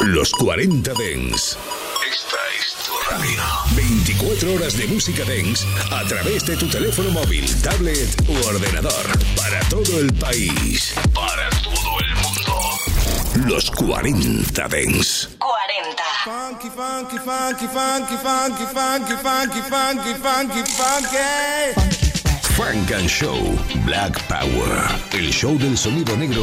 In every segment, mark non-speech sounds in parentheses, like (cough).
Los 40 Dens. Esta es tu radio. 24 horas de música Dens a través de tu teléfono móvil, tablet u ordenador. Para todo el país. Para todo el mundo. Los 40 Dens. 40. Funky, funky, funky, funky, funky, funky, funky, funky, funky, funky. Funk and Show Black Power. El show del sonido negro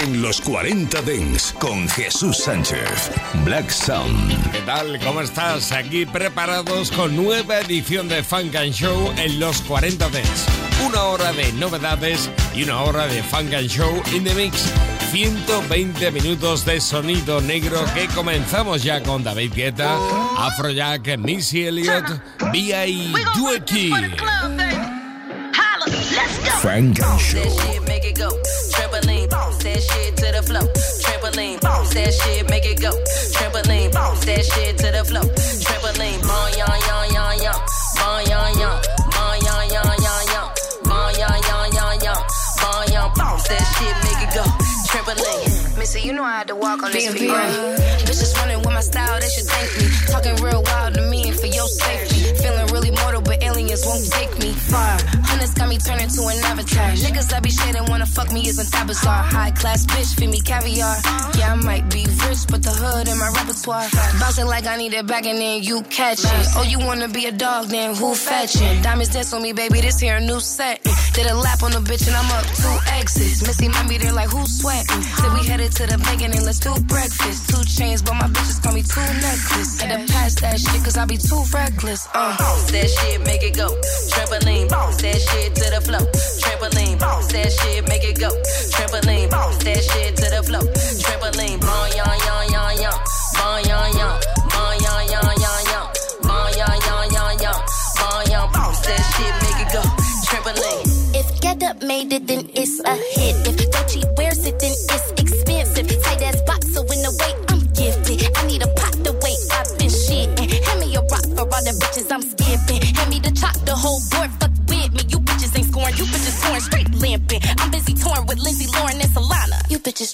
en los 40 Dents con Jesús Sánchez. Black Sound. ¿Qué tal? ¿Cómo estás? Aquí preparados con nueva edición de Funk and Show en los 40 Dents. Una hora de novedades y una hora de Funk and Show in the Mix. 120 minutos de sonido negro que comenzamos ya con David Guetta, Afrojack, Missy Elliott, B.I. Dueki. Funk and Show. That shit make it go. Trampoline, bounce that shit to the flow. Trampoline, bounce that shit make it go. Trampoline, bounce that shit to the flow. Trampoline, bon yon yon yon yon, bon yon yon, bon yon yon yon yon, bon yon yon yon yon, bon yon bounce that shit make it go. Trampoline. Missy, you know I had to walk on this for you. Bitches running with my style, they should thank me. Talking real wild to me and for your safety. Really won't take me far. Hunters got me turning to an avatar. Niggas that be shading wanna fuck me isn't that bizarre. High class bitch, feed me caviar. Yeah, I might be rich, but the hood in my repertoire. Bouncing like I need it back and then you catch it. Oh, you wanna be a dog, then who fetching? Diamonds dance on me, baby, this here a new set. Did a lap on the bitch and I'm up two exits. Missy be there like who's sweating. Said we headed to the bacon and let's do breakfast. Two chains, but my bitches call me two necklace. Had to pass that shit cause I be too reckless. Uh. That shit, make it go. Trampoline, bounce that shit to the flow. Trampoline, bounce that shit, make it go. Trampoline, bounce that shit to the flow. Trampoline, bon yon yon yon yon, bon yon yon, bon yon yon yon yon, bon yon yon yon yon, bon yon bounce that shit, make it go. Trampoline. If Get Up made it, then it's a hit.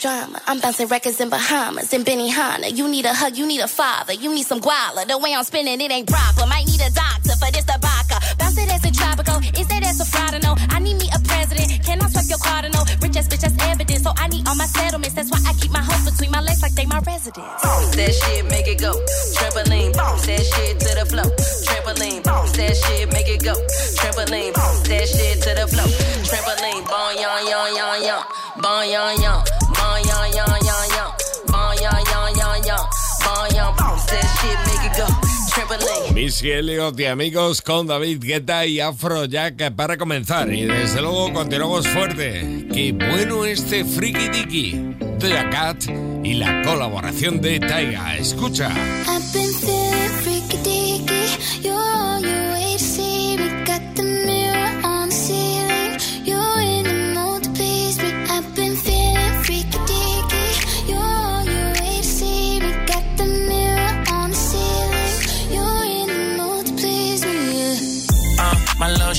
Drama. I'm bouncing records in Bahamas and Benihana. You need a hug, you need a father, you need some guala. The way I'm spinning, it ain't proper. Might need a doctor for this baka. Bounce it as a tropical. Is that as a fraud? No, I need me a president. Can I swipe your card? No, rich ass bitch, that's evidence. So I need all my settlements. That's why I keep my hoes between my legs like they my residence. Bounce that shit, make it go. Trampoline, bounce that shit to the flow. Trampoline, bounce that shit, make it go. Trampoline, bounce that shit to the flow. Missy Elliott y amigos con David Guetta y Afrojack para comenzar. Y desde luego continuamos fuerte. Qué bueno este Friki Diki de la Cat y la colaboración de Taiga. Escucha.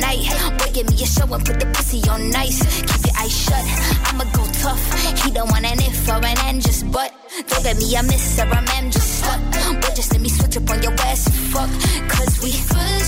Night. Boy, give me a show and put the pussy on nice. Keep your eyes shut. I'ma go tough. He don't want an if or an end, just but. Don't get me a miss or a man, just stuck. Boy, just let me switch up on your ass and fuck. Cause we, they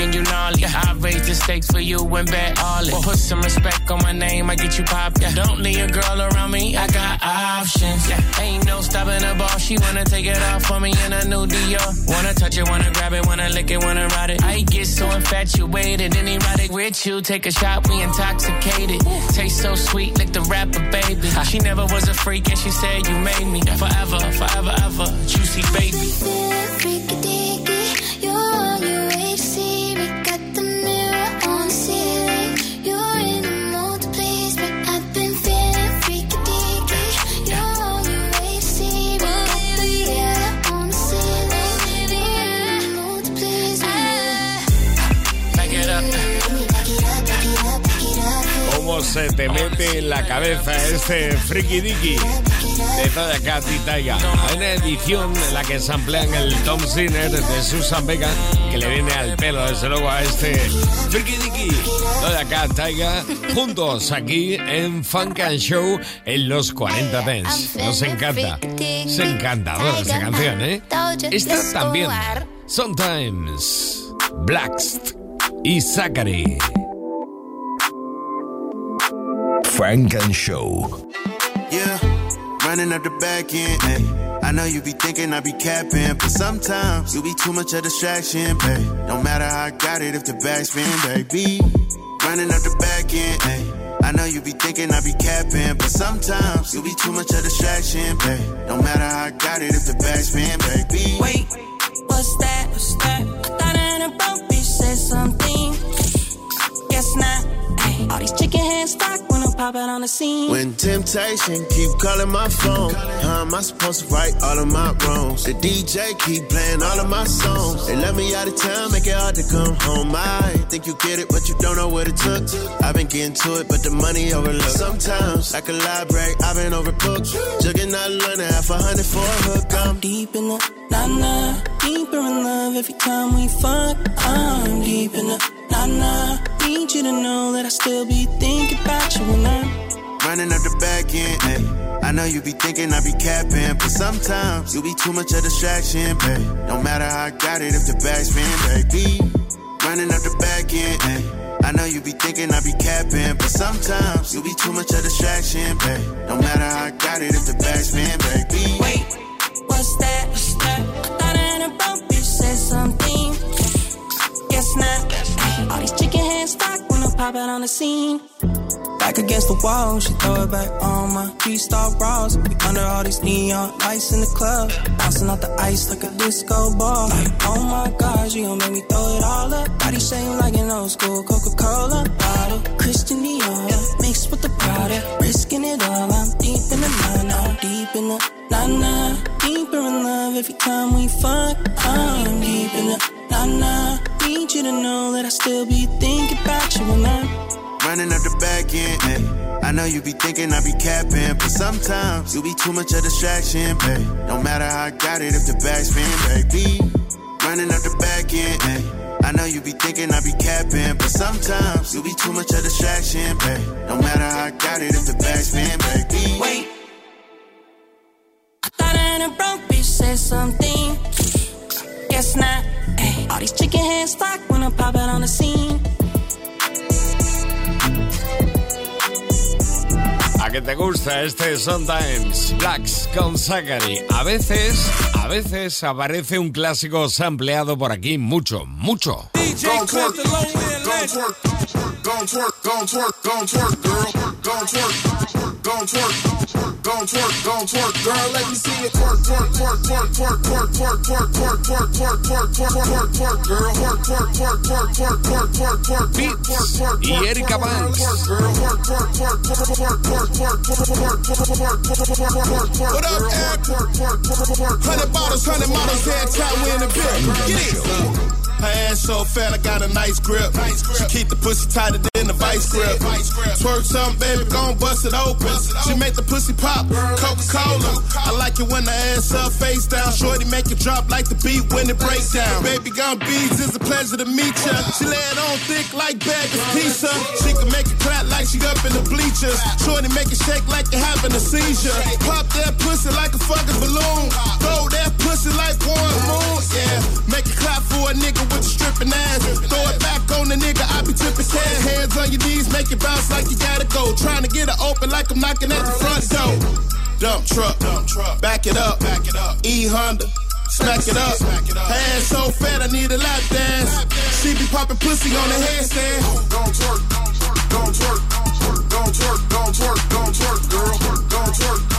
and you gnarly. I raise the stakes for you and bet all it. Put some respect on my name, I get you popped. Don't need a girl around me, I got options. Yeah. Ain't no stopping the ball, she wanna take it off for me in a new Dior. Wanna touch it, wanna grab it, wanna lick it, wanna ride it. I get so infatuated and erotic with you. Take a shot, we intoxicated. Taste so sweet, like the rapper, baby. She never was a freak and she said you made me forever, forever, ever. Juicy baby. Te mete en la cabeza este friki diki de toda Cat y Taiga. Una edición en la que se emplean el Tom Sinner de Susan Vega que le viene al pelo, desde luego, a este friki diki de Cat Taiga juntos aquí en Funk and Show en los 40 Dance. Nos encanta. Es encantadora esa canción, ¿eh? Esta también. Sometimes. Blackst y Zachary. Frank and Show. Yeah, running up the back end. Ay. I know you be thinking I be capping, but sometimes you be too much of distraction, babe. No matter how I got it if the backspin, baby. Running up the back end. Ay. I know you be thinking I be capping, but sometimes you be too much of distraction, babe. No matter how I got it if the backspin, baby. Wait, what's that? What's that? I thought I had a broke bitch said something. Guess not. Ay. All these chicken hands stock when I'm popping on the scene. When temptation keep calling my phone, how am I supposed to right all of my wrongs? The DJ keep playing all of my songs. They let me out of town, make it hard to come home. I think you get it, but you don't know what it took. I've been getting to it, but the money overlooked. Sometimes, like a library, I've been overbooked. Jugging out learning half a hundred for a hook. I'm deep in the nah nah, deeper in love every time we fuck. I'm deep in the nah nah. Need you to know that I still be thinking about you when I'm running up the back end. Ay. I know you be thinking I be capping, but sometimes you be too much of distraction, babe. No matter how I got it if the backspin, baby. Running up the back end. Ay. I know you be thinking I be capping, but sometimes you be too much of distraction, babe. No matter how I got it if the backspin, baby. Wait, what's that? What's that? I thought I had a broke bitch said something. Guess not. All these chicken hands stock when I'm popping on the scene. Back against the wall, she throw it back on my three-star bras. We under all these neon lights in the club, bouncing off the ice like a disco ball. Like, oh my God, she gon' make me throw it all up. Body shame like an old school Coca-Cola bottle. Christian Dior, mixed with the Prada, risking it all. I'm deep in the I'm deep in the nah-nah. Deeper in love every time we fuck. I'm deep in the nah-nah. Need you to know that I still be thinking about you when I'm running up the back end. Ay. I know you be thinking I be capping, but sometimes you be too much of distraction, babe. No matter how I got it if the backspin, baby. Running up the back end. Ay. I know you be thinking I be capping, but sometimes you be too much of distraction, babe. No matter how I got it if the backspin, baby. Wait. I thought I had a broke bitch said something. Guess not. Ay. All these chicken hands stock when I'm popping on the scene. A que te gusta este Sometimes Blacks con Zachary. A veces, a veces aparece un clásico sampleado por aquí mucho, mucho. DJ twerk, twerk, twerk, girl. Twerk, twerk, gon' twerk, gon' twerk, girl. Let me see it twerk, twerk, twerk, twerk, twerk, twerk, twerk, twerk, twerk, twerk, twerk, twerk, twerk, twerk, twerk, girl. Twerk, twerk, twerk, twerk, twerk, twerk, twerk, twerk, twerk, twerk, twerk, y Erica Banks. What up, twerk, Hundred bottles, hundred models, head top, we in the building. Get it. Her ass so fat, I got a nice grip. She keep the pussy tight to in the vice grip. Twerk something, baby, gon' bust it open. She make the pussy pop, Coca Cola. I like it when the ass up, face down. Shorty make it drop like the beat when it breaks down. Baby, gon' beads, it's a pleasure to meet ya. She lay it on thick like bag of pizza. She can make it clap like she up in the bleachers. Shorty make it shake like you having a seizure. Pop that pussy like a fucking balloon. Throw that pussy like one moon. Yeah, make it clap for a nigga with a stripping ass. Throw it back on the nigga, I be tipping cash. Hands on your knees, make it bounce like you gotta go. Trying to get it open like I'm knocking at the front door. Dump truck, dump truck, back it up, back it up. E Honda. Smack it up. Hands so fat, I need a lap dance. She be popping pussy on the headstand. Gon' twerk, gon' twerk, gon' twerk, gon' twerk, gon' twerk, don't twerk, girl. Gon' twerk,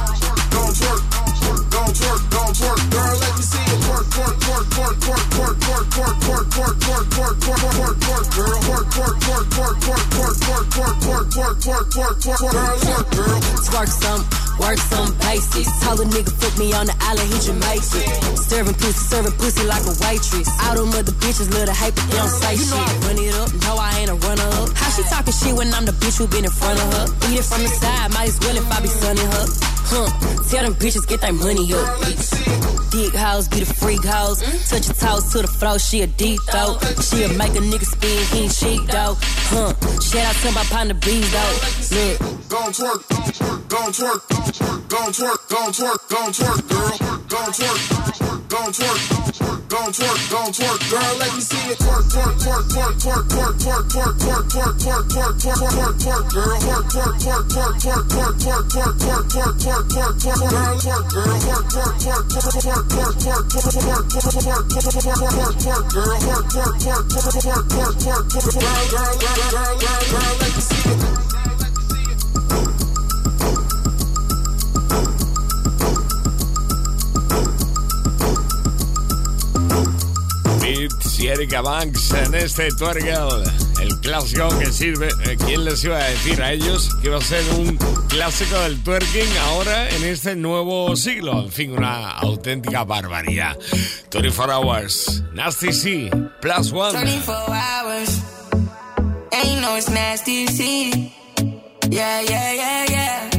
work, twerk, twerk, twerk, twerk, twerk, twerk, twerk, twerk, twerk, girl. Twerk, twerk, twerk, twerk, twerk, twerk, twerk, twerk, twerk, twerk, twerk, twerk, twerk, girl. Twerk, girl. Twerk some, work some basics. Told a nigga fuck me on the island, he Jamaican. Serving pussy, serving pussy like a waitress. All them other bitches love to hate, but they don't say you shit. Know I run it up, no I ain't a runner up. How she talking shit when I'm the bitch who been in front of her? Eat it from the side, might as well if I be sunning her. Huh, tell them bitches get their money up. Dick house, be the freak house. Mm. Touch your toes to the floor, she a deep throat. She'll make a nigga spin, he ain't cheap though. Huh, shout out to my partner bees though. Look. Gon' twerk, gon' twerk, gon' twerk, gon' twerk, gon' twerk, girl. Gon' twerk, gon' twerk, gon' twerk, gon' twerk, girl. Let me see it twerk, twerk, twerk, twerk, twerk, twerk, twerk, twerk, twerk, twerk, twerk, twerk, twerk, twerk, twerk, girl. Twerk, twerk, twerk, twerk, twerk, twerk, twerk, twerk, twerk, twerk, twerk, twerk, twerk, girl. Twerk, girl. Twerk, twerk, twerk, twerk, twerk, twerk, twerk, twerk, twerk, twerk, twerk, twerk, twerk, girl. Twerk, twerk, twerk, twerk, twerk, twerk, twerk, twerk, girl, girl, girl, girl, girl, girl. Let me see it. Y Erika Banks en este Twergel, el clásico que sirve. ¿Quién les iba a decir a ellos que iba a ser un clásico del twerking ahora en este nuevo siglo? En fin, una auténtica barbaridad. 24 Hours, Nasty C, Plus One. 24 Hours, ain't no it's Nasty C. Yeah, yeah, yeah, yeah.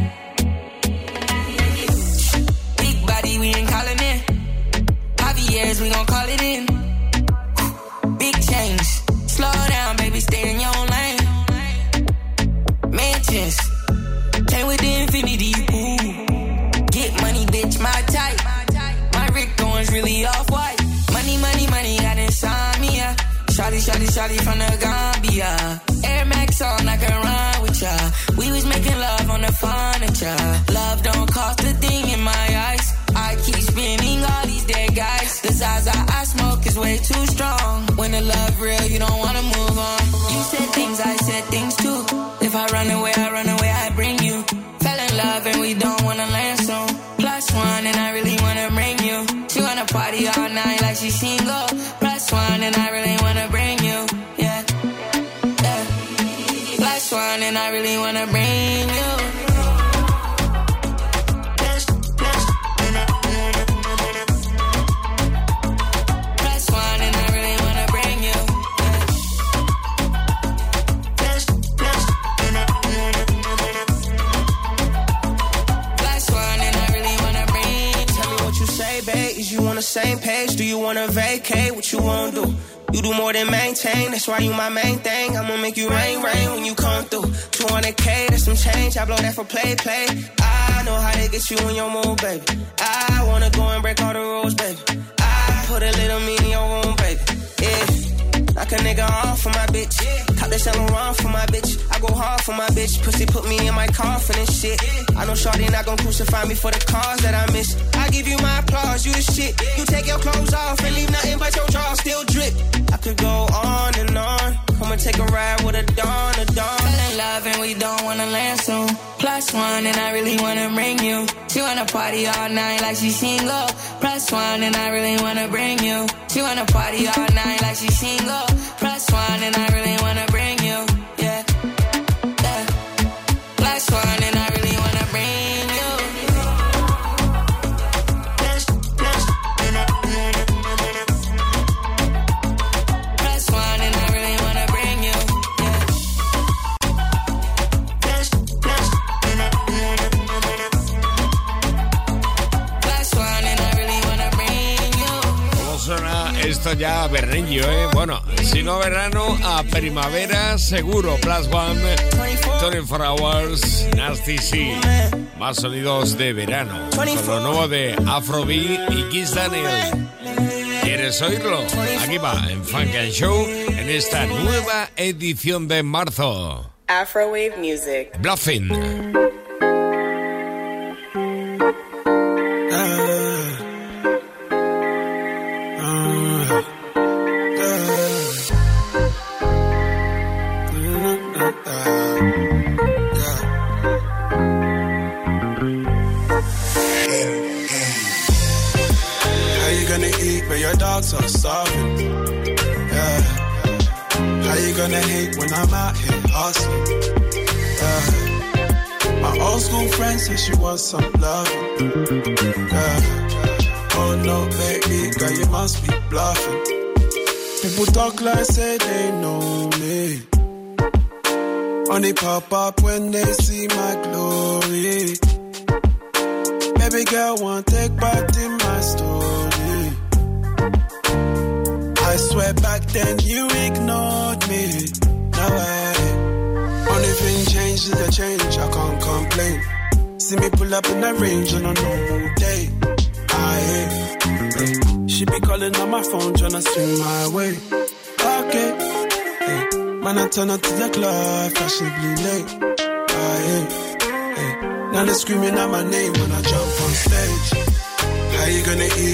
Big body, we ain't calling it. years, we gon' call it in. Stay in your lane. Mansions, came with the infinity, ooh. Get money, bitch, my type. My Rick Owens really off white. Money, money, money, got insomnia. Shotty, shotty, shotty from the Gambia. Air Max on, I can run with ya. We was making love on the furniture. Love don't cost a thing in my eyes. I keep spinning all these dead guys. The Zaza I smoke is way too strong. When the love real, you don't wanna all night like she's single. Plus one and I really wanna bring you. Yeah. Yeah. Plus one and I really wanna bring the same page? Do you wanna vacate? What you wanna do? You do more than maintain, that's why you my main thing. I'ma make you rain, rain when you come through. 200k, that's some change. I blow that for play, play. I know how to get you in your mood, baby. I wanna go and break all the rules, baby. I put a little me in your room, baby. Yeah. Like a nigga off for my bitch. Top that selling wrong for my bitch. I go hard for my bitch. Pussy put me in my coffin and shit. I know Shorty not gon' crucify me for the cause that I miss. I give you my applause, you the shit. You take your clothes off and leave nothing but your jaw still drip. I could go on and on. And take a ride with a dawn, a dawn. Fell in love and we don't wanna land soon. Plus one and I really wanna bring you. She wanna party all night like she single. Plus one and I really wanna bring you. She wanna party all night like she single. Plus one and I really wanna bring you. Esto ya verranillo, ¿eh? Bueno, si no verano, a primavera seguro. Plus One, 24 Hours, Nasty C. Más sonidos de verano. Con lo nuevo de Afrobeat y Kiss Daniel. ¿Quieres oírlo? Aquí va, en Funk and Show, en esta nueva edición de marzo. Afrowave Music. Bluffing.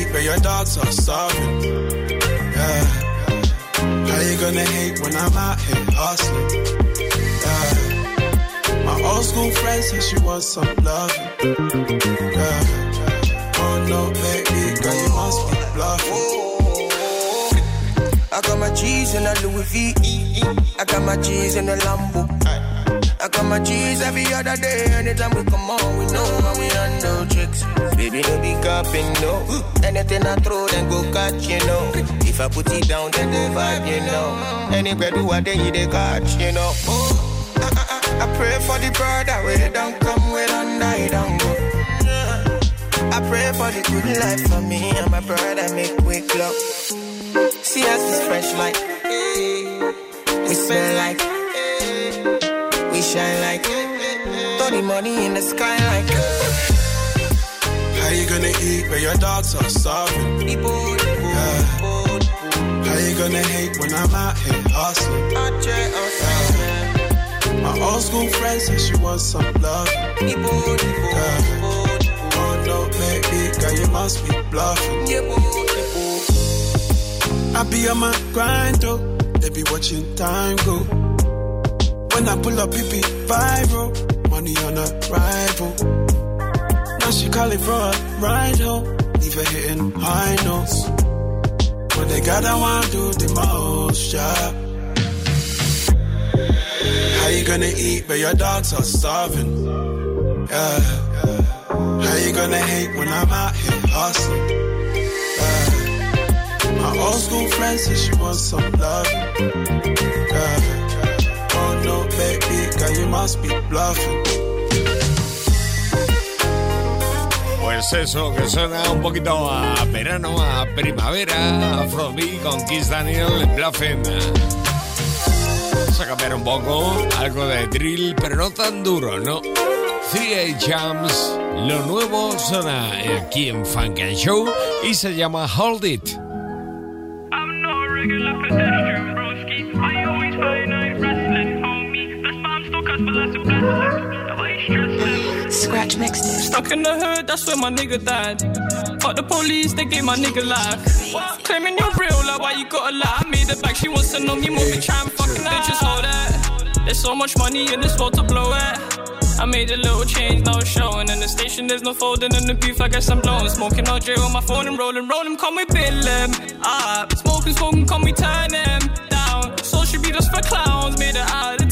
Gonna but your dogs are starving? Yeah. How you gonna hate when I'm out here hustling? Yeah. My old school friend said she wants some love. Yeah. Oh no, baby, girl, you must be bluffing. I got my cheese in a Louis V. I got my cheese in a Lambo. I got my cheese every other day. Anytime we come on, we know how we handle tricks. Baby, no be capping, no. Anything I throw, then go catch, you know. If I put it down, then go vibe, you know. Anywhere do I then you they catch, you know. Oh, I, I, I pray for the brother where they don't come, where don't die, don't go. I pray for the good life for me and my brother make quick love. See us is fresh like, we smell like, shine like, throw the money in the sky like. How you gonna eat where your dogs are starving? Yeah. How you gonna hate when I'm out here hustling? Yeah. My old school friend said she wants some love. Yeah. Oh no, baby, girl, you must be bluffing. I be on my grind, though. They be watching time go. When I pull up, it be viral. Money on a arrival. Now she call it for a ride home. Leave her hitting high notes. When they got, I want to do the most, yeah. How you gonna eat, but your dogs are starving? Yeah. How you gonna hate when I'm out here hustling? Yeah. My old school friend said she wants some love. Yeah. Baby, you must be bluffing. Pues eso, que suena un poquito a verano, a primavera, a Frobby con Kiss Daniel en Bluffin. Vamos a cambiar un poco, algo de drill, pero no tan duro, ¿no? 3A Jams, lo nuevo suena aquí en Funk and Show y se llama Hold It. Scratch mixed Stuck in the hood, that's where my nigga died. Fuck the police, they gave my nigga life. Claiming you're real, like why you gotta lie? I made it back, she wants to know me more, than try and fucking bitches hold that. There's so much money in this world to blow it. I made a little change, now it's showing. In the station, there's no folding in the beef, I guess I'm blowing. Smoking all J on my phone and rolling, rolling, call me Bill them. Up, ah, smoking, smoking, call me turn them down. So should be just for clowns, made it out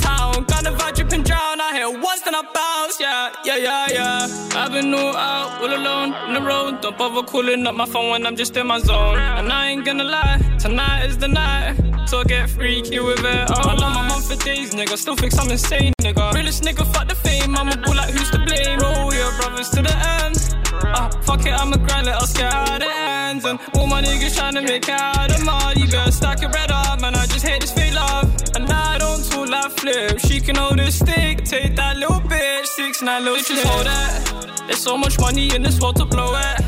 bounce, yeah, yeah, yeah, yeah. I've been all out, all alone, on the road. Don't bother calling up my phone when I'm just in my zone. And I ain't gonna lie, tonight is the night. So I get freaky with it. Oh, I love my mom for days, nigga. Still think I'm insane, nigga. Realest nigga, fuck the fame. I'm a bull like who's to blame. Roll your brothers to the end. Uh, fuck it, I'm a grind, let us get out of hands. And all my niggas trying to make out of money. You better stack your bread up, man. I just hate this fake love. And I don't like flip. She can hold a stick, take that little bitch. Six, nine little Bitches hold that. There's so much money in this world to blow at.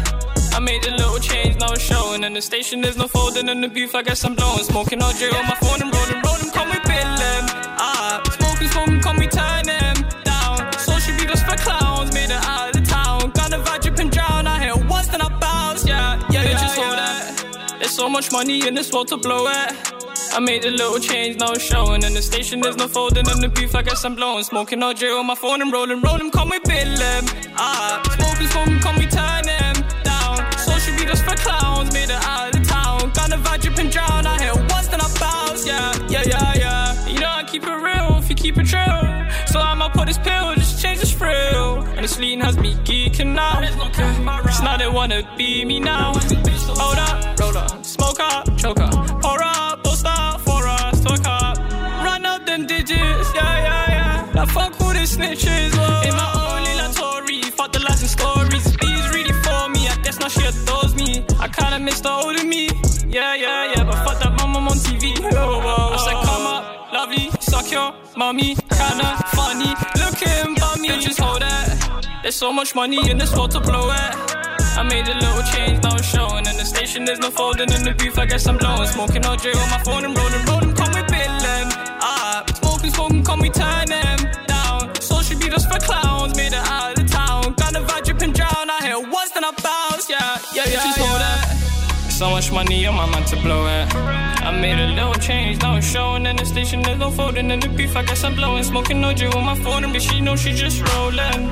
I made a little change, now it's showing. In the station, there's no folding in the booth. I guess I'm blowing. Smoking OJ on my phone and rolling, rolling. Call me Billin. Ah, smoking, smoking, call me turn him down. Social be just for clowns, made it out of the town. Gonna vibe, drip and drown. I hit once, then I bounce. Yeah, yeah, yeah. Just hold that. There's so much money in this world to blow it. I made a little change, now it's showing. In the station, there's no folding in the beef. I guess I'm blowing. Smoking all OJ on my phone and rolling, rolling. Call me Billin. Ah, smoking, smoking, call me turn him should be just for clowns, made it out of town. Gonna vibe, drip and drown. I hit once, then I bounce. Yeah, yeah, yeah, yeah. You know I keep it real if you keep it true. So I'ma put this pill, just change this frill. And this lean has me geeking out. It's not they wanna be me now. Hold up, roll up, smoke up, choke up, snitches. In my only La Tory, fuck the lies and stories. These really for me, I guess now she adores me. I kinda miss the old me. Yeah, yeah, yeah, but fuck that mama on TV. Oh. I said, come up, lovely, suck your mommy. Kinda funny, looking bummy. Just hold that. There's so much money in this world to blow it. I made a little change, now it's showing. In the station, there's no folding in the booth. I guess I'm blowing. Smoking OJ on my phone and rolling, rolling. Call me Billin. Ah, smoking, smoking, call me turn them bounce. Yeah, yeah, yeah. Just hold that. So much money on my mind to blow it. I made a little change, now it's showing in the station. There's no folding in the beef. I guess I'm blowing, smoking OJ on my phone, and she know she just rolling.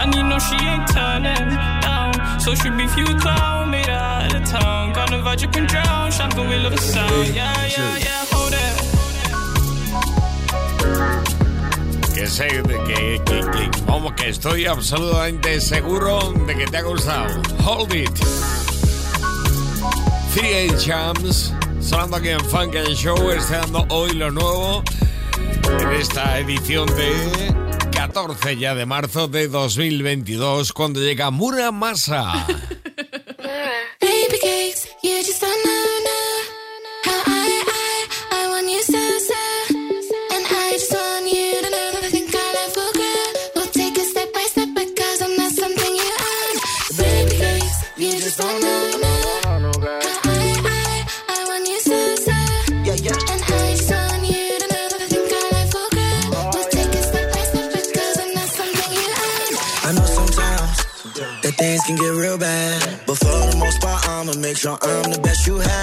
And you know she ain't turning down. So she be few clown, made her out of town. Gonna vibe, drip and drown. Champagne will look sound. Yeah, yeah, yeah, hold it. Sé, que, que, que, como que estoy absolutamente seguro de que te ha gustado. Hold it. 3 Jams, sonando aquí en Funk and Show, estrenando hoy lo nuevo en esta edición de 14 ya de marzo de 2022, cuando llega Muramasa. (laughs) Sure I'm the best you have.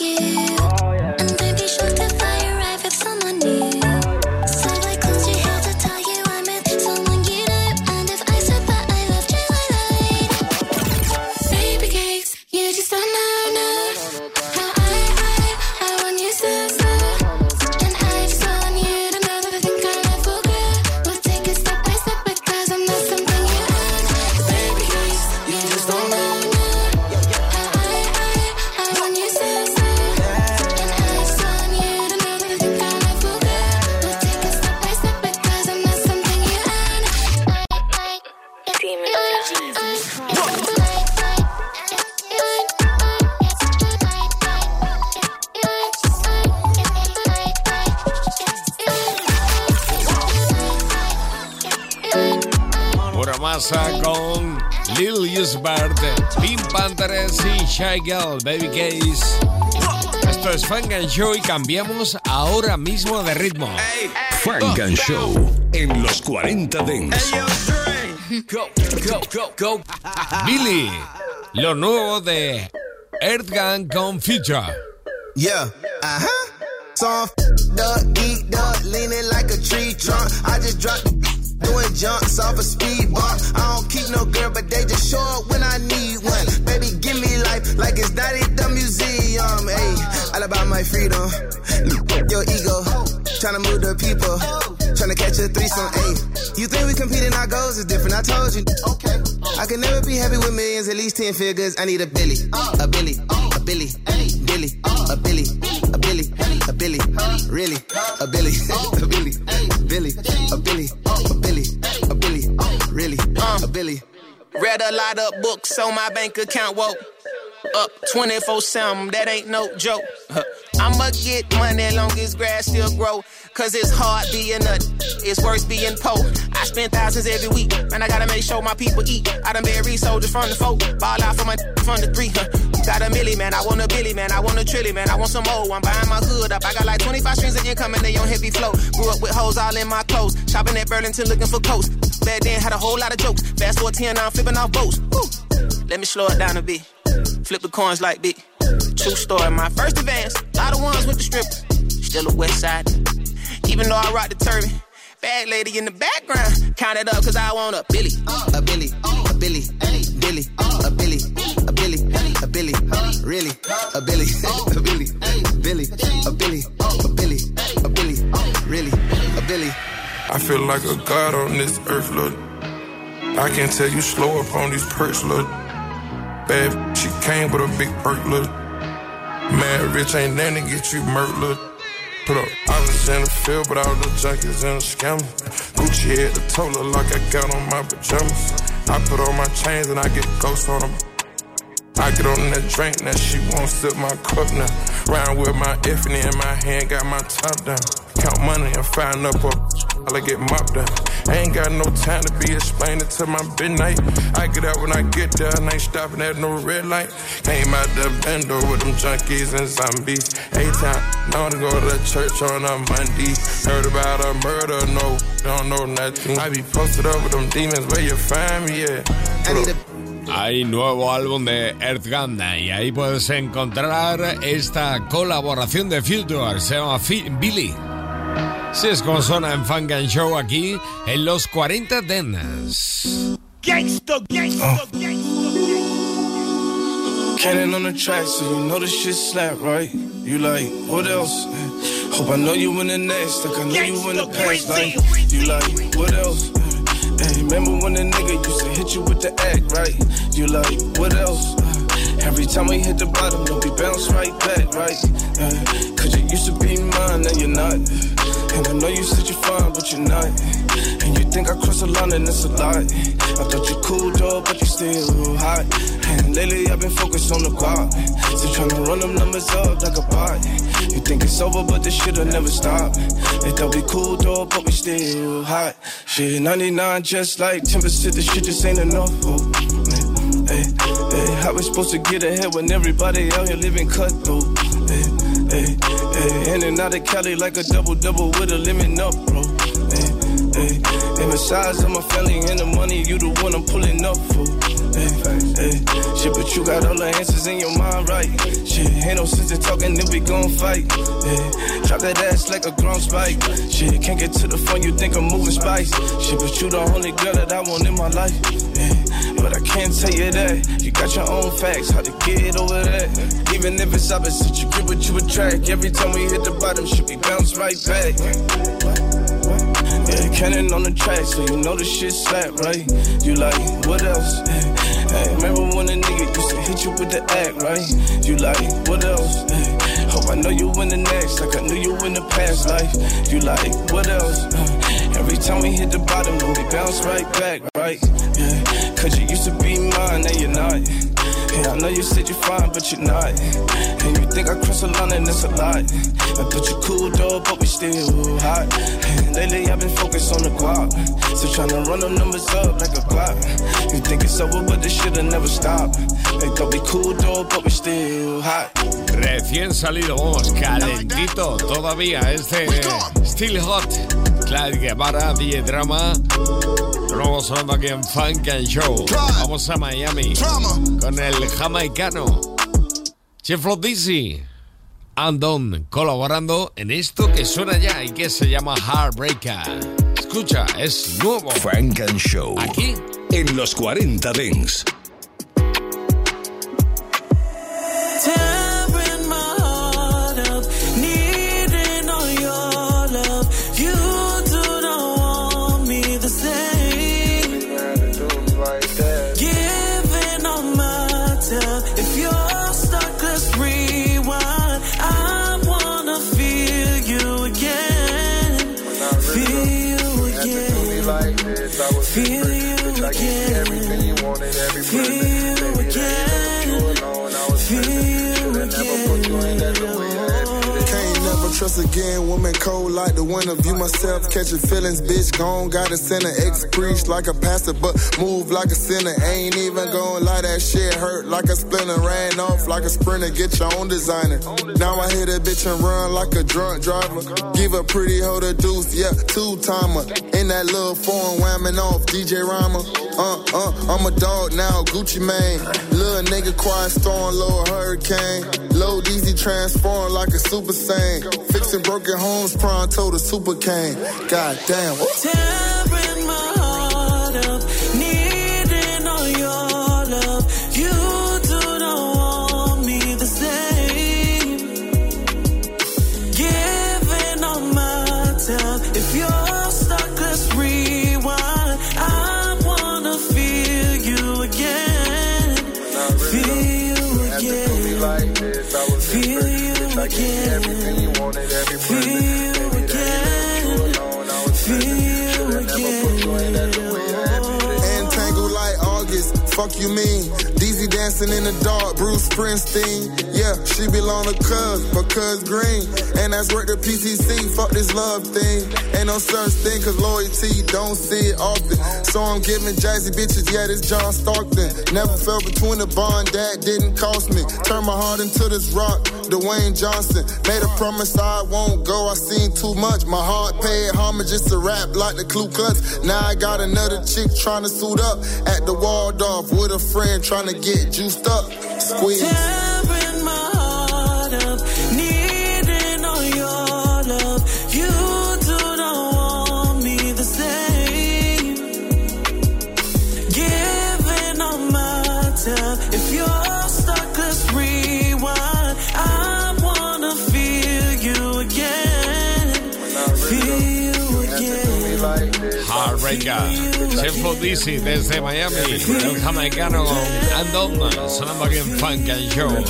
you. Shy Girl, Baby Case. Esto es Funk and Show y cambiamos ahora mismo de ritmo. Funk and Show en los 40 Dents. Go, go, go, go. Billy, lo nuevo de Earthgang con Future. Yeah, uh huh. So I'm f***ed up, eat up, leaning like a tree trunk. I just dropped doing jumps off a speed bump. I don't keep no girl, but they just show up when freedom. Your ego, tryna move the people, tryna catch a threesome. Hey, you think we competing our goals is different? I told you. Okay, I can never be happy with millions, at least ten figures. I need a Billy, a Billy, a Billy, Billy, a Billy, a Billy, a Billy, really, a Billy, a Billy, Billy, a Billy, a Billy, a Billy, really, a Billy. Read a lot of books on my bank account, whoa. Up 24 7, that ain't no joke. I'ma get money as long as grass still grow. Cause it's hard being a, it's worse being poor. I spend thousands every week, man. I gotta make sure my people eat. I done buried soldiers from the folk, ball out from my from the three. Huh. Got a milli, man. I want a billy, man. I want a trilly, man. I want some more. I'm buying my hood up. I got like 25 streams of income and they on heavy flow. Grew up with hoes all in my clothes. Shopping at Burlington looking for coats. Back then had a whole lot of jokes. Fast forward 10, now I'm flipping off boats. Woo. Let me slow it down a bit. Flip the coins like big. True story. My first advance, a lot of ones with the stripper. Still a west side. Even though I rock the turban. Bad lady in the background. Count it up cause I want a Billy. A Billy, a Billy, Billy, a Billy, a Billy, a Billy, really, a Billy, a Billy, Billy, a Billy, a Billy, a Billy, really, a Billy. I feel like a god on this earth, look. I can tell you slow up on these perks, look. Bad, she came with a big perk, look. Mad rich ain't nothing to get you murked, look. Put up islands in the field, but all the junkies in the scammer. Gucci had the total like I got on my pajamas. I put on my chains and I get ghosts on them. I get on that drink, now she won't sip my cup now. Round with my effing in my hand, got my top down. Count money and find up up, I get mopped up. Ain't got no time to be explaining to my midnight. I get out when I get there, ain't stopping at no red light. Came out the bando with them junkies and zombies. Eight time, known to go to church on a Monday. Heard about a murder, no, don't know nothing. I be posted up with them demons, where you find me at? Hay nuevo álbum de Earthgang y ahí puedes encontrar esta colaboración de Future, se llama Fi- Billy. Si es como suena en Funk and Show aquí en los 40 Dents. Gangsta, gangsta, Cannon on the track, so you know the shit slap, right? You like, what else? Hope I know you in the next, like I know you in the past life. You like, what else? Hey, remember when a nigga used to hit you with the act, right? You like, what else? Every time we hit the bottom, don't be bounce right back, right? Uh, Cause you used to be mine, now you're not. And I know you said you're fine, but you're not. And you think I crossed the line and it's a lot. I thought you cool, though, but you still hot. And lately I've been focused on the guap. Still trying to run them numbers up like a bot. You think it's over, but this shit'll never stop. They thought we cool, though, but we still hot. Shit, 99 just like 10%, this shit just ain't enough. Oh. Hey, hey, how we supposed to get ahead when everybody out here living cutthroat? Hey, hey, hey, in and out of Cali like a double double with a limit up, bro. Hey, hey, hey, besides of my family and the money, you the one I'm pulling up for. Hey, hey, shit, but you got all the answers in your mind, right? Shit, ain't no sense in talking if we gon' fight. Hey, drop that ass like a grown spike. Shit, can't get to the phone, you think I'm moving spice. Shit, but you the only girl that I want in my life. Hey, but I can't tell you that. You got your own facts, how to get over that. Even if it's opposite, you get what you attract. Every time we hit the bottom, shit, we bounce right back. Yeah, cannon on the track, so you know the shit slap, right? You like, what else? Hey, remember when a nigga used to hit you with the act, right? You like, what else? Hey, hope I know you in the next, like I knew you in the past life. You like, what else? Every time we hit the bottom, we bounce right back, right? Yeah, cause you used to be mine, now you're not. Yeah, I know you said you're fine, but you're not. And you think I cross a line and it's a lot. I put you cool though, but we still hot. And lately I've been focused on the guap. So tryna run them numbers up like a clock. You think it's over, but this shit'll never stop. They thought we cool though, but we still hot. Recién salido, vamos, calentito todavía este Still Hot. Clyde Guevara, DJ Drama. Lo vamos sonando aquí en Funk and Show. Vamos a Miami con el jamaicano Cheflo Dizzy. Andon colaborando en esto que suena ya y que se llama Heartbreaker. Escucha, es nuevo. Funk and Show. Aquí en los 40 Dents. Feel trust again. Woman cold like the winter. View myself catching feelings. Bitch gone. Got a sinner. Ex preach like a pastor, but move like a sinner. Ain't even gon' lie. That shit hurt like a splinter. Ran off like a sprinter. Get your own designer. Now I hit a bitch and run like a drunk driver. Give a pretty hoe the deuce. Yeah, two timer. In that little foreign whamming off. DJ Rhymer. Uh, uh, I'm a dog now, Gucci Mane. Little nigga quiet storm, little hurricane. Low easy transform like a super saiyan. Fixing broken homes, pronto the super cane. God damn. Tearing Fuck you mean? DZ dancing in the dark, Bruce Springsteen. Yeah, she belong to Cuz, but Cuz green. And that's work the PCC. Fuck this love thing. Ain't no such thing, cause loyalty don't see it often. So I'm giving jazzy bitches, yeah, this John Stockton. Never fell between the bond, that didn't cost me. Turn my heart into this rock, Dwayne Johnson. Made a promise I won't go, I seen too much. My heart paid homage, it's a rap like the Ku Klux. Now I got another chick trying to suit up at the Waldorf with a friend trying to get juiced up. Squeeze. Heartbreaker. Cheflo Dizzy desde Miami. El jamaicano Andon sonando aquí en Funk and Show.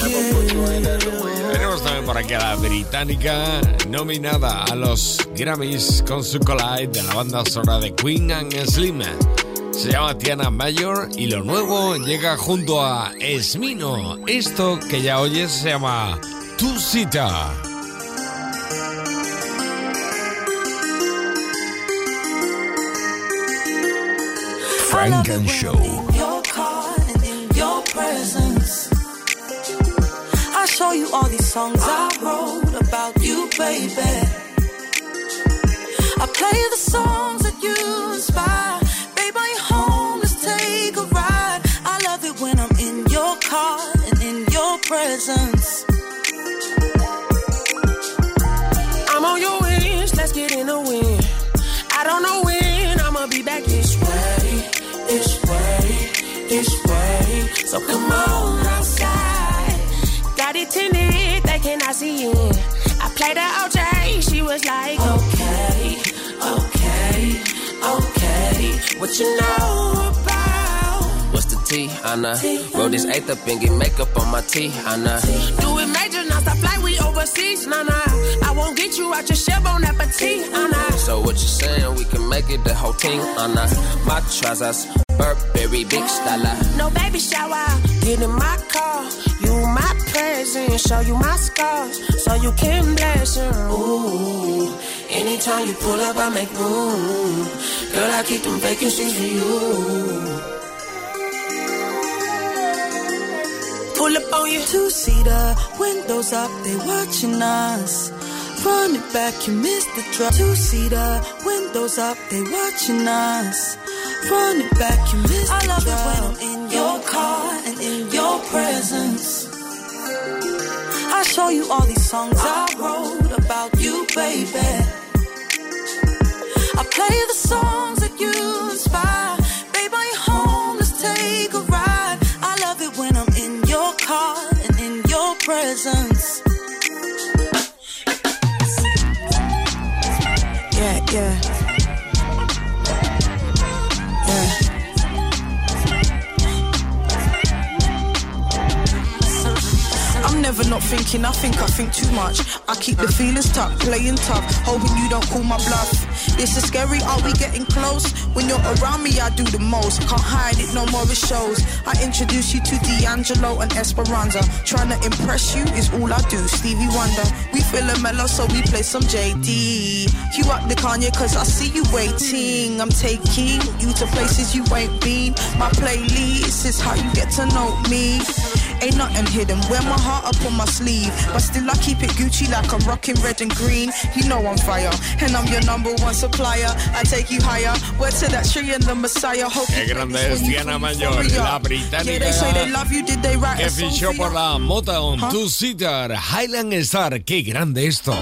Tenemos también por aquí a la británica nominada a los Grammys con su collide de la banda sonora de Queen and Slim. Se llama Tiana Mayor y lo nuevo llega junto a Esmino. Esto que ya oyes se llama Tu Cita. Funk and Show. Your car and in your presence. I show you all these songs I wrote about you, baby. I play the songs that you inspire. Baby, are you home? Let's take a ride. I love it when I'm in your car and in your presence. So come on outside. Got it tinted, they cannot see in. I played the OJ, she was like, okay, okay, okay. What you know about? What's the T, Anna? Roll this eighth up and get makeup on my T, Anna. Do it major, now stop flight, we overseas, nah nah. I won't get you out your shell, bon appetit, Anna. So what you saying? We can make it the whole team, Anna. My trousers Burberry big style. No baby shower, get in my car. You my present, show you my scars, so you can bless them. Ooh, anytime you pull up, I make room. Girl, I keep them vacancies for you. Pull up on you. Two seater, windows up, they watching us. Run it back, you missed the drop. Two seater, windows up, they watching us. Run it back, you missed I love it when I'm in your car and in your presence. I show you all these songs I wrote about you, baby. I play the songs that you inspire. Babe, are you home? Let's take a ride. I love it when I'm in your car and in your presence. Not thinking, I think I think too much. I keep the feelings tucked, playing tough, hoping you don't call my bluff. This is scary, are we getting close? When you're around me, I do the most. Can't hide it no more, it shows. I introduce you to D'Angelo and Esperanza. Trying to impress you is all I do. Stevie Wonder, we feel a mellow, so we play some JD. You up the Kanye, cause I see you waiting. I'm taking you to places you ain't been. My playlist is how you get to know me. Ain't nothing hidden. Wear my heart up on my sleeve. But still, I keep it Gucci like I'm rocking red and green. You know I'm fire. And I'm your number one supplier. I take you higher. Word to that tree and the Messiah. Hope Qué grande es Diana Mayor, la Yeah, they say they británica love you. Did they write que fichó por la Motown Huh? Two-Seater Highland Star. Qué grande esto.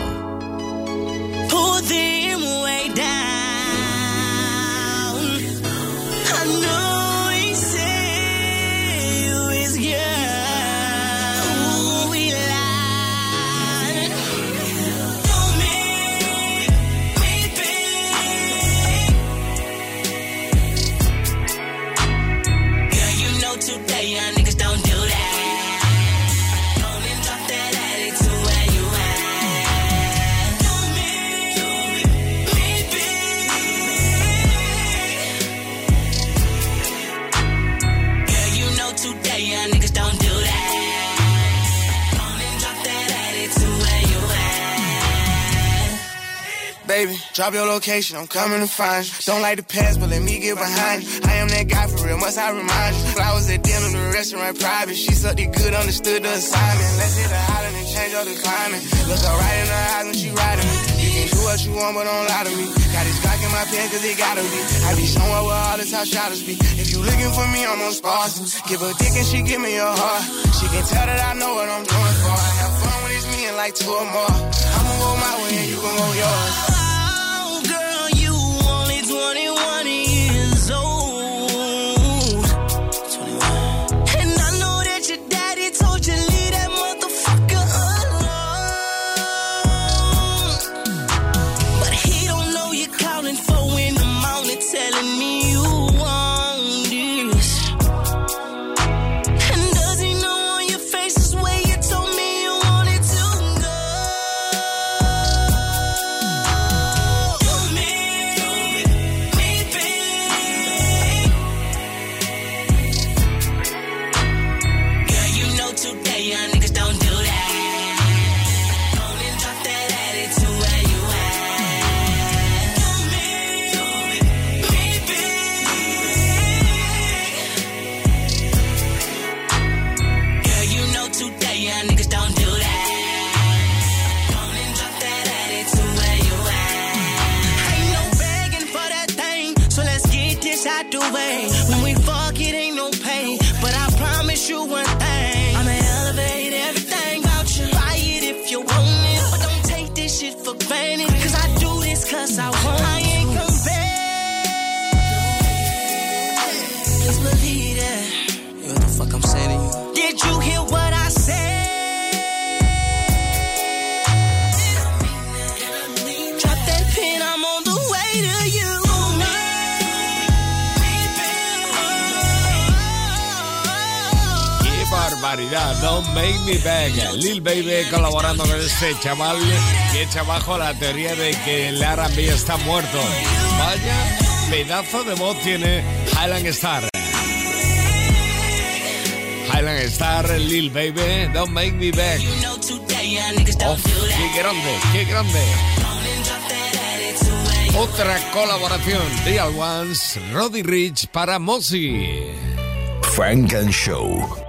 Baby, drop your location, I'm coming to find you. Don't like the past, but let me get behind you. I am that guy for real, must I remind you? Flowers at dinner, the restaurant private. She sucked it good, understood the assignment. Let's hit the island and change all the climate. Look her right in her eyes when she riding me. You can do what you want, but don't lie to me. Got this Glock in my pen, cause it gotta be. I be somewhere where all the top shotters be. If you looking for me, I'm on Spartans. Give her dick and she give me her heart. She can tell that I know what I'm doing for. I have fun when it's me and like two or more. I'ma go my way and you gon' go yours. 21 barbaridad, Don't Make Me Beg. Lil Baby colaborando con este chaval que echa abajo la teoría de que el R&B está muerto. Vaya pedazo de voz tiene Highland Star. Highland Star, Lil Baby, Don't Make Me Back. Oh, qué grande, qué grande. Otra colaboración, Real Ones, Roddy Rich para Mossy. Frank and Show.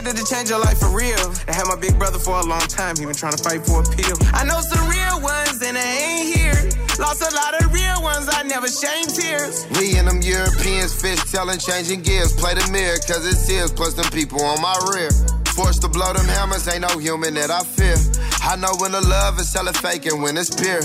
Shit that'll change your life for real. I had my big brother for a long time, he been trying to fight for a pill. I know some real ones and I ain't here. Lost a lot of real ones, I never shame tears. We and them Europeans fish telling, changing gears. Play the mirror, cause it's tears, plus them people on my rear. Forced to blow them hammers, ain't no human that I fear. I know when the love is selling fake and when it's pure.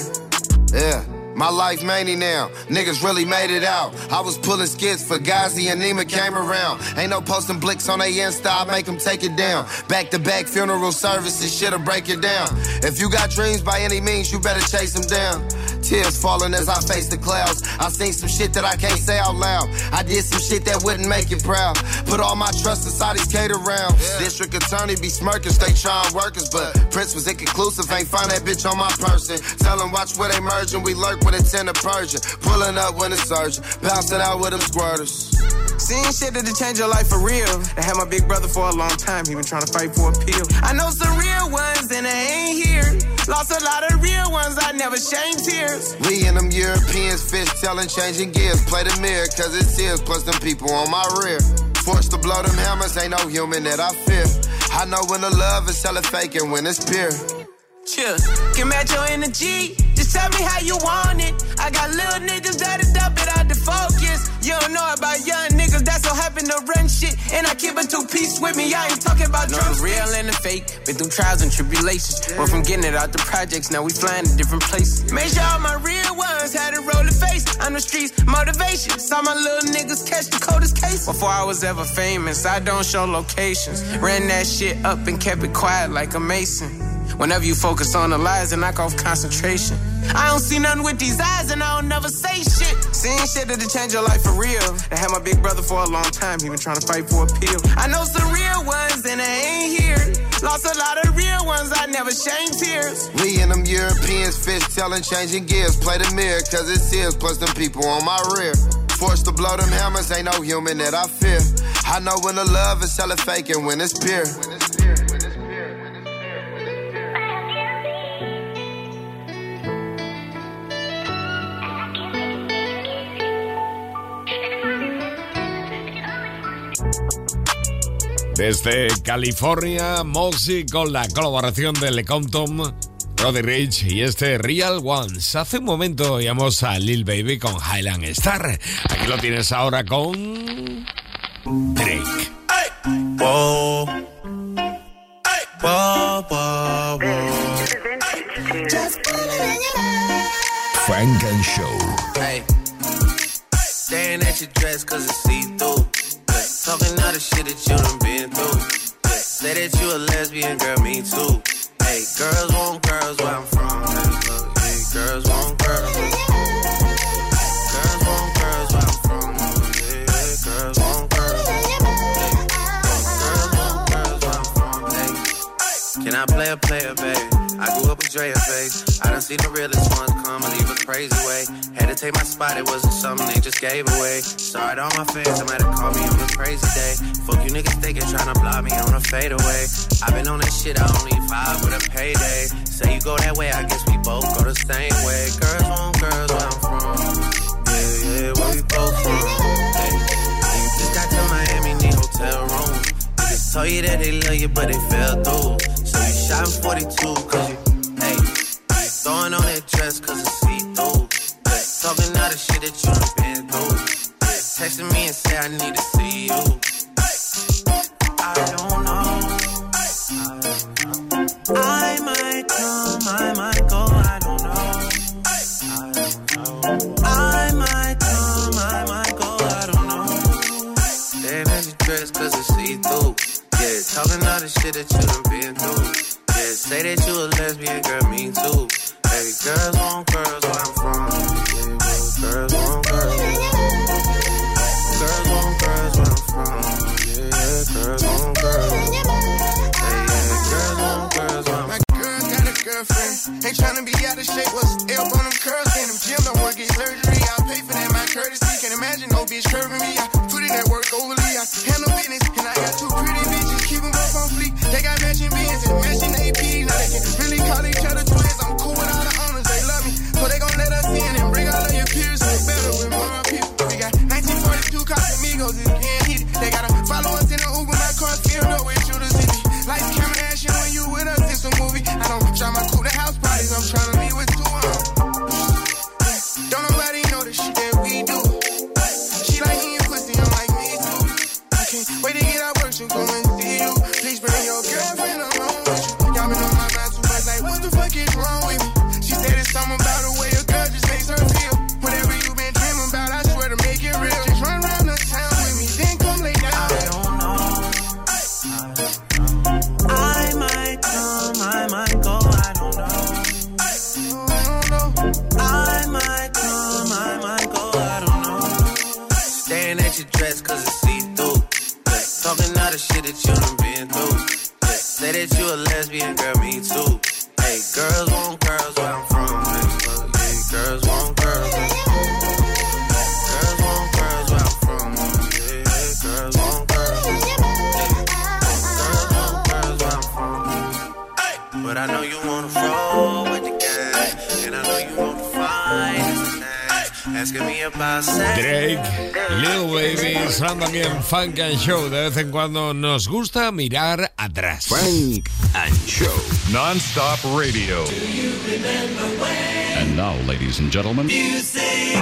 Yeah. My life many now. Niggas really made it out. I was pulling skits for Gazi and Nima came around. Ain't no posting blicks on they Insta, I make them take it down. Back to back funeral services, shit'll break it down. If you got dreams by any means, you better chase them down. Tears falling as I face the clouds. I seen some shit that I can't say out loud. I did some shit that wouldn't make you proud. Put all my trust inside these cater rounds. District attorney be smirking, stay trying workers, but Prince was inconclusive. Ain't find that bitch on my person. Tell them watch where they merging. We lurk when it's in the Persian. Pulling up when it's urgent. Bouncing out with them squirters. Seen shit that'll change your life for real. I had my big brother for a long time, he been trying to fight for a pill. I know some real ones and they ain't here. Lost a lot of real ones, I never shame tears. We and them Europeans fish telling, changing gears. Play the mirror, cause it's tears, plus them people on my rear. Forced to blow them hammers, ain't no human that I fear. I know when the love is selling fake and when it's pure. Chill, can match your energy. Just tell me how you want it. I got little niggas that'll dump it out the focus. You don't know about young niggas that so happen to run shit. And I keep it two piece with me. I ain't talking about Know the real and the fake. Been through trials and tribulations. Went from getting it out the projects, now we flying to different places. Make sure all my real ones had a roll of face. On the streets, motivation. Saw my little niggas catch the coldest case. Before I was ever famous, I don't show locations. Ran that shit up and kept it quiet like a mason. Whenever you focus on the lies and knock off concentration. I don't see nothing with these eyes and I don't never say shit. Seeing shit that'll change your life for real. I had my big brother for a long time, he been trying to fight for a pill. I know some real ones and I ain't here. Lost a lot of real ones, I never shame tears. We and them Europeans fish telling, changing gears. Play the mirror, cause it's tears, plus them people on my rear. Forced to blow them hammers, ain't no human that I fear. I know when the love is selling fake and when it's pure. Desde California, Moxie con la colaboración de LeCompton, Roddy Rich y este Real Ones. Hace un momento íbamos a Lil Baby con Highland Star. Aquí lo tienes ahora con Drake. Whoa. Frank and Show. Hey. Staring at your dress cause it's. Talking all the shit that you done been through. Say that you a lesbian, girl, me too. Hey, girls want girls where I'm from. Hey, girls want girls. Girls want girls where I'm from. Girls want girls. Girls want girls where I'm from. Hey, can I play a player, baby? I grew up Drea face. I done seen the realest ones come and leave a crazy way. Had to take my spot, it wasn't something they just gave away. Sorry to all my fans, I might have called me on a crazy day. Fuck you niggas thinking, trying to block me on a fadeaway. i been on that shit, I only five with a payday. Say you go that way, I guess we both go the same way. Girls want girls where I'm from. Yeah, yeah, where we both from. Hey, you just got to Miami, need hotel room. Niggas told you that they love you, but they fell through. So you shot 42, cause you, throwing on that dress cause it's see-through. Yeah, talking all the shit that you done been through. Texting me and say I need to see you. I don't know. I might come, I might go, I don't know. I might come, I might go, I don't know. It's see-through. Yeah, talking all the shit that you done been through. Yeah, say that you a lesbian, girl, me too. Hey, where I'm from. Girls where I'm from. Girls on girls. Hey, where I'm from. My girl got a girlfriend. They tryna be outta shape. What's ill on them curls? And them gym I work, get surgery. I pay for that. My courtesy. Can't imagine no bitch curving me. Funk and Show. De vez en cuando nos gusta mirar atrás. Funk and Show. Non-stop radio. Do you remember when? And now, ladies and gentlemen. Music.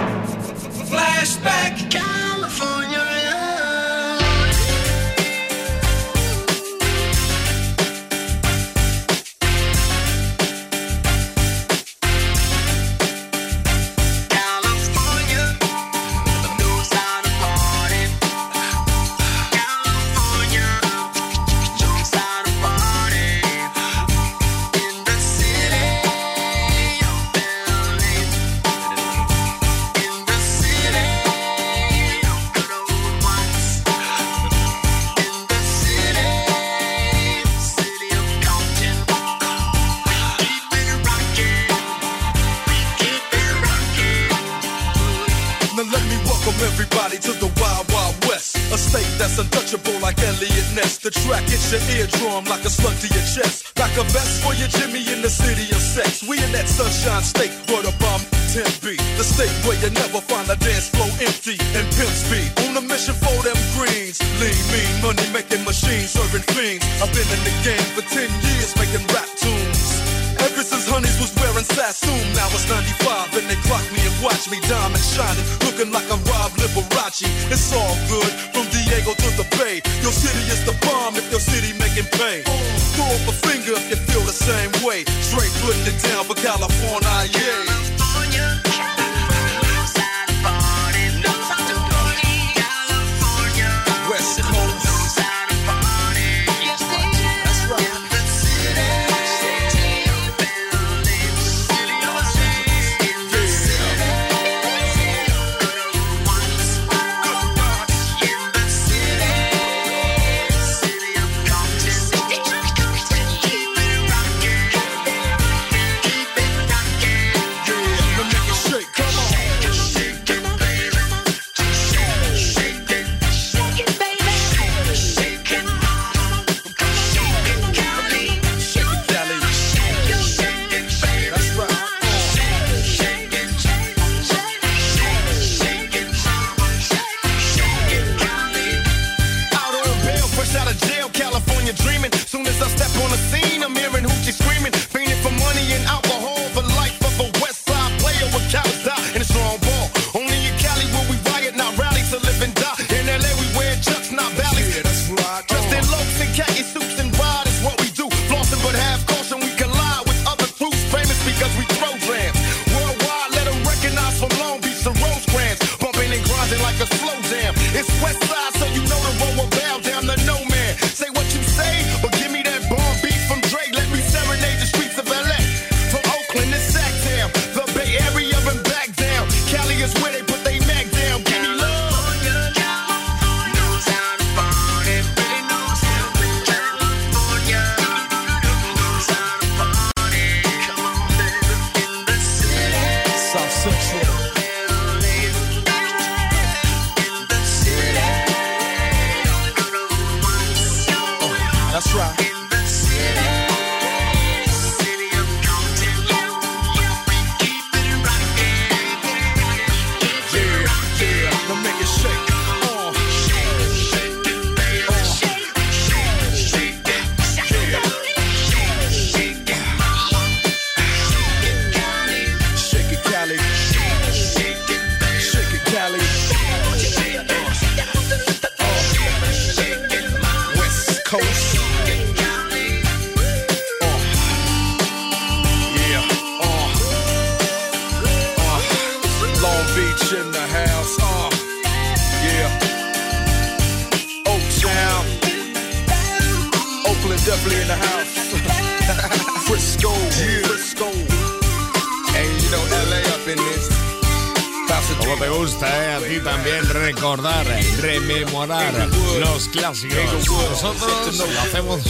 Clásicos. Nosotros lo hacemos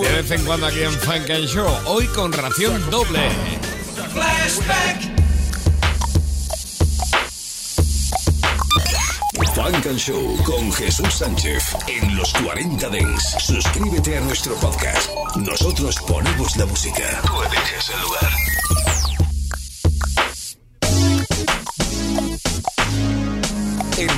de vez en cuando aquí en Funk and Show. Hoy con ración doble. Funk and Show con Jesús Sánchez en los 40 Dents. Suscríbete a nuestro podcast. Nosotros ponemos la música. Tú eliges el lugar.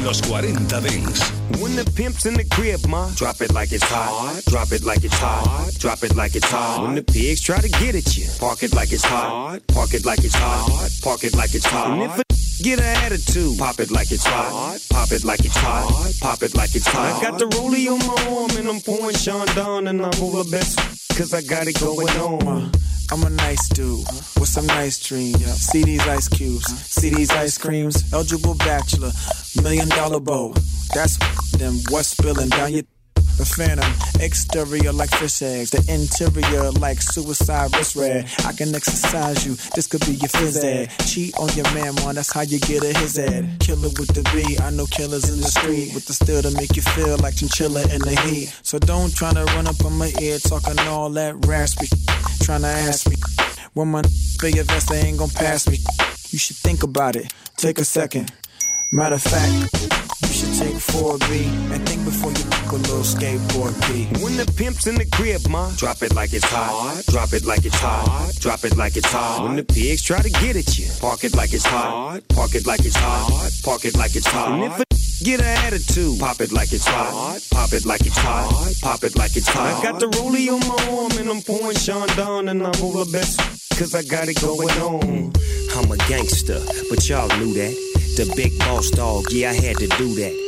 Los 40 Dance. When the pimp's in the crib, ma, drop it like it's hot. Drop it like it's hot. Drop it like it's hot. When the pigs try to get at you, park it like it's hot. Park it like it's hot. Park it like it's hot. And if a (laughs) get an attitude, pop it like it's hot. Pop it like it's hot. Pop it like it's hot. I got the rollie on my arm and I'm pouring Chandon and I'm over best cause I got it going on. I'm a nice dude with some nice dreams. See these ice cubes, see these ice creams. Eligible bachelor, million dollar bow. That's them. What's spilling down your the phantom, exterior like fish eggs, the interior like suicide wrist red. I can exercise you, this could be your phys ed. Cheat on your man, man, that's how you get a his ed. Killer with the B, I know killers in the street with the steel to make you feel like chinchilla in the heat. So don't try to run up on my ear talking all that raspy, trying to ask me. When my for vest, they ain't gonna pass me. You should think about it, take a second. Matter of fact, take 4B and think before you pick a little skateboard P. When the pimp's in the crib, ma, drop it like it's hot. Drop it like it's hot. Drop it like it's hot. When the pigs try to get at you, park it like it's hot. Park it like it's hot. Park it like it's hot. And if a (laughs) get an attitude, pop it like it's hot. Pop it like it's hot. Pop it like it's hot. I got the rollie on my arm and I'm pouring Chandon and I'm over best cause I got it going on. I'm a gangster, but y'all knew that. The big boss dog, yeah, I had to do that.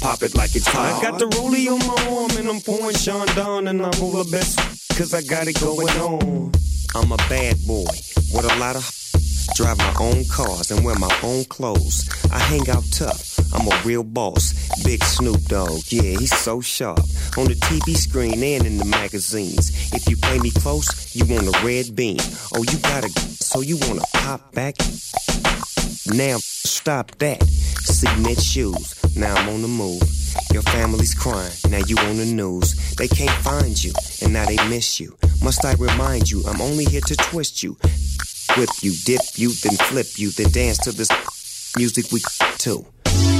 Pop it like it's hot. I got the rollie on my arm and I'm pouring Chandon and I'm all the best cause I got it going on. I'm a bad boy with a lot of drive my own cars and wear my own clothes. I hang out tough. I'm a real boss. Big Snoop Dogg, yeah, he's so sharp. On the TV screen and in the magazines. If you play me close, you want a red beam. Oh, you gotta, so you wanna pop back? Now stop that. Cement shoes. Now I'm on the move. Your family's crying. Now you on the news. They can't find you, and now they miss you. Must I remind you? I'm only here to twist you, whip you, dip you, then flip you, then dance to this music we too.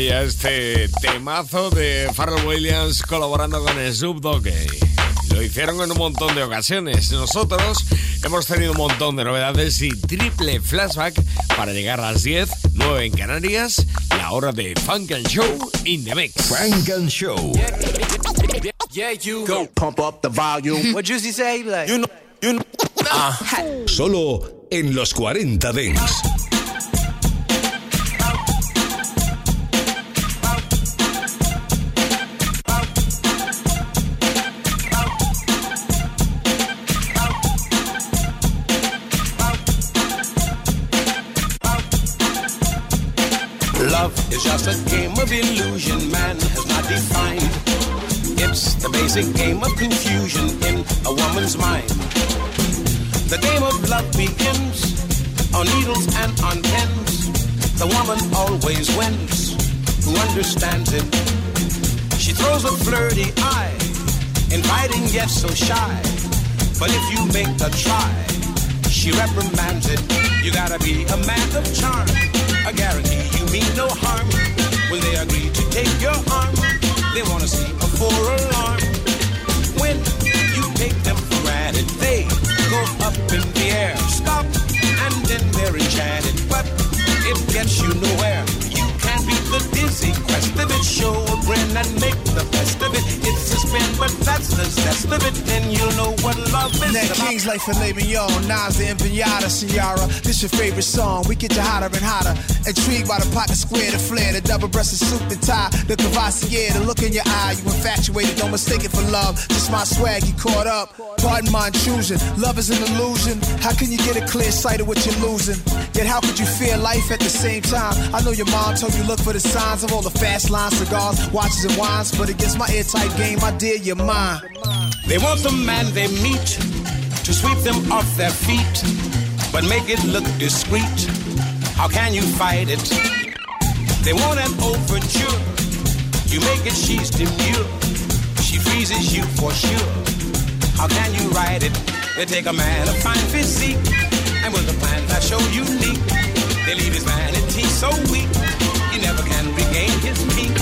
Maravilla este temazo de Pharrell Williams colaborando con Snoop Dogg. Lo hicieron en un montón de ocasiones. Nosotros hemos tenido un montón de novedades y triple flashback para llegar a las 10, 9 en Canarias, la hora de Funk and Show in the Mix. Funk and Show. Yeah, you go pump up the volume. What say? Like, you know, you know. Uh. Solo en los 40 Dents. Just a game of illusion man has not defined. It's the basic game of confusion in a woman's mind. The game of love begins on needles and on pens. The woman always wins who understands it. She throws a flirty eye, inviting yet so shy. But if you make a try, she reprimands it. You gotta be a man of charm. I guarantee you mean no harm. Will they agree to take your arm? They wanna see a four alarm. When you take them for granted, they go up in the air. Stop, and then they're enchanted. But it gets you nowhere. You can't beat the dizzy quest of it. Show a grin and make the best of it. It's a spin, but that's the zest of it. Then you'll know what love is Nat. King's Life for Le'Veon, Nas the Empanada, Ciara. This your favorite song. We get you hotter and hotter. Intrigued by the pocket square, the flare, the double breasted suit, the tie, the Courvoisier, the look in your eye. You infatuated, don't mistake it for love. Just my swag, you caught up. Pardon my intrusion. Love is an illusion. How can you get a clear sight of what you're losing? Yet how could you fear life at the same time? I know your mom told you look for the signs of all the fast line cigars, watches, and wines, but against my airtight game, I dare your mind. They want the man they meet to sweep them off their feet, but make it look discreet. How can you fight it? They want an overture. You make it, she's demure. She freezes you for sure. How can you ride it? They take a man of fine physique, and with a plan that's so unique, they leave his vanity so weak, he never can regain his peak.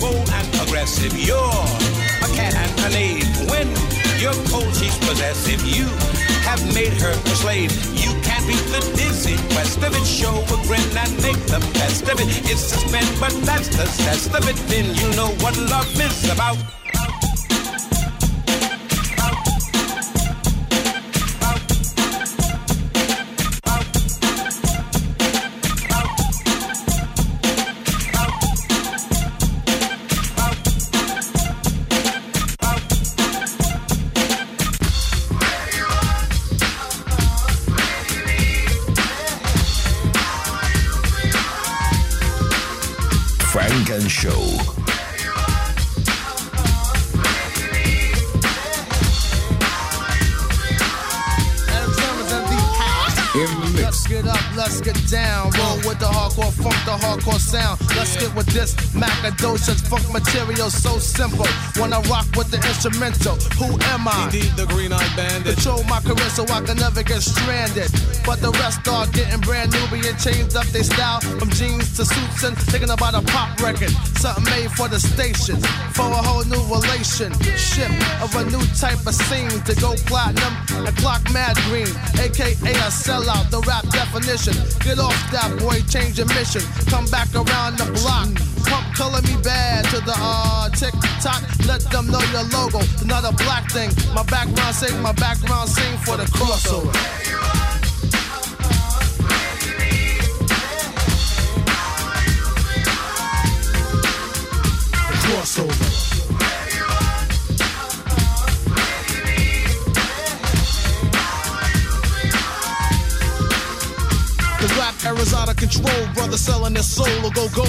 Bold and aggressive, you're a cat and a knave. When you're cold, she's possessive. You have made her a slave. You can't beat the dizzy quest of it. Show a grin and make the best of it. It's spin, but that's the zest of it. Then you know what love is about. Material so simple. When I rock with the instrumental, who am I? Indeed, the green eyed bandit. Control my career so I can never get stranded. But the rest are getting brand new, being changed up their style from jeans to suits and thinking about a pop record. Something made for the station, for a whole new relationship of a new type of scene to go platinum and clock mad green, aka a sellout. The rap definition. Get off that boy, change your mission. Come back around the block. Pump color me bad to the uh tick tock. Let them know your logo. Not a black thing. My background sing, my background sing for the crossover. Rap era's out of control, brother selling their soul or go go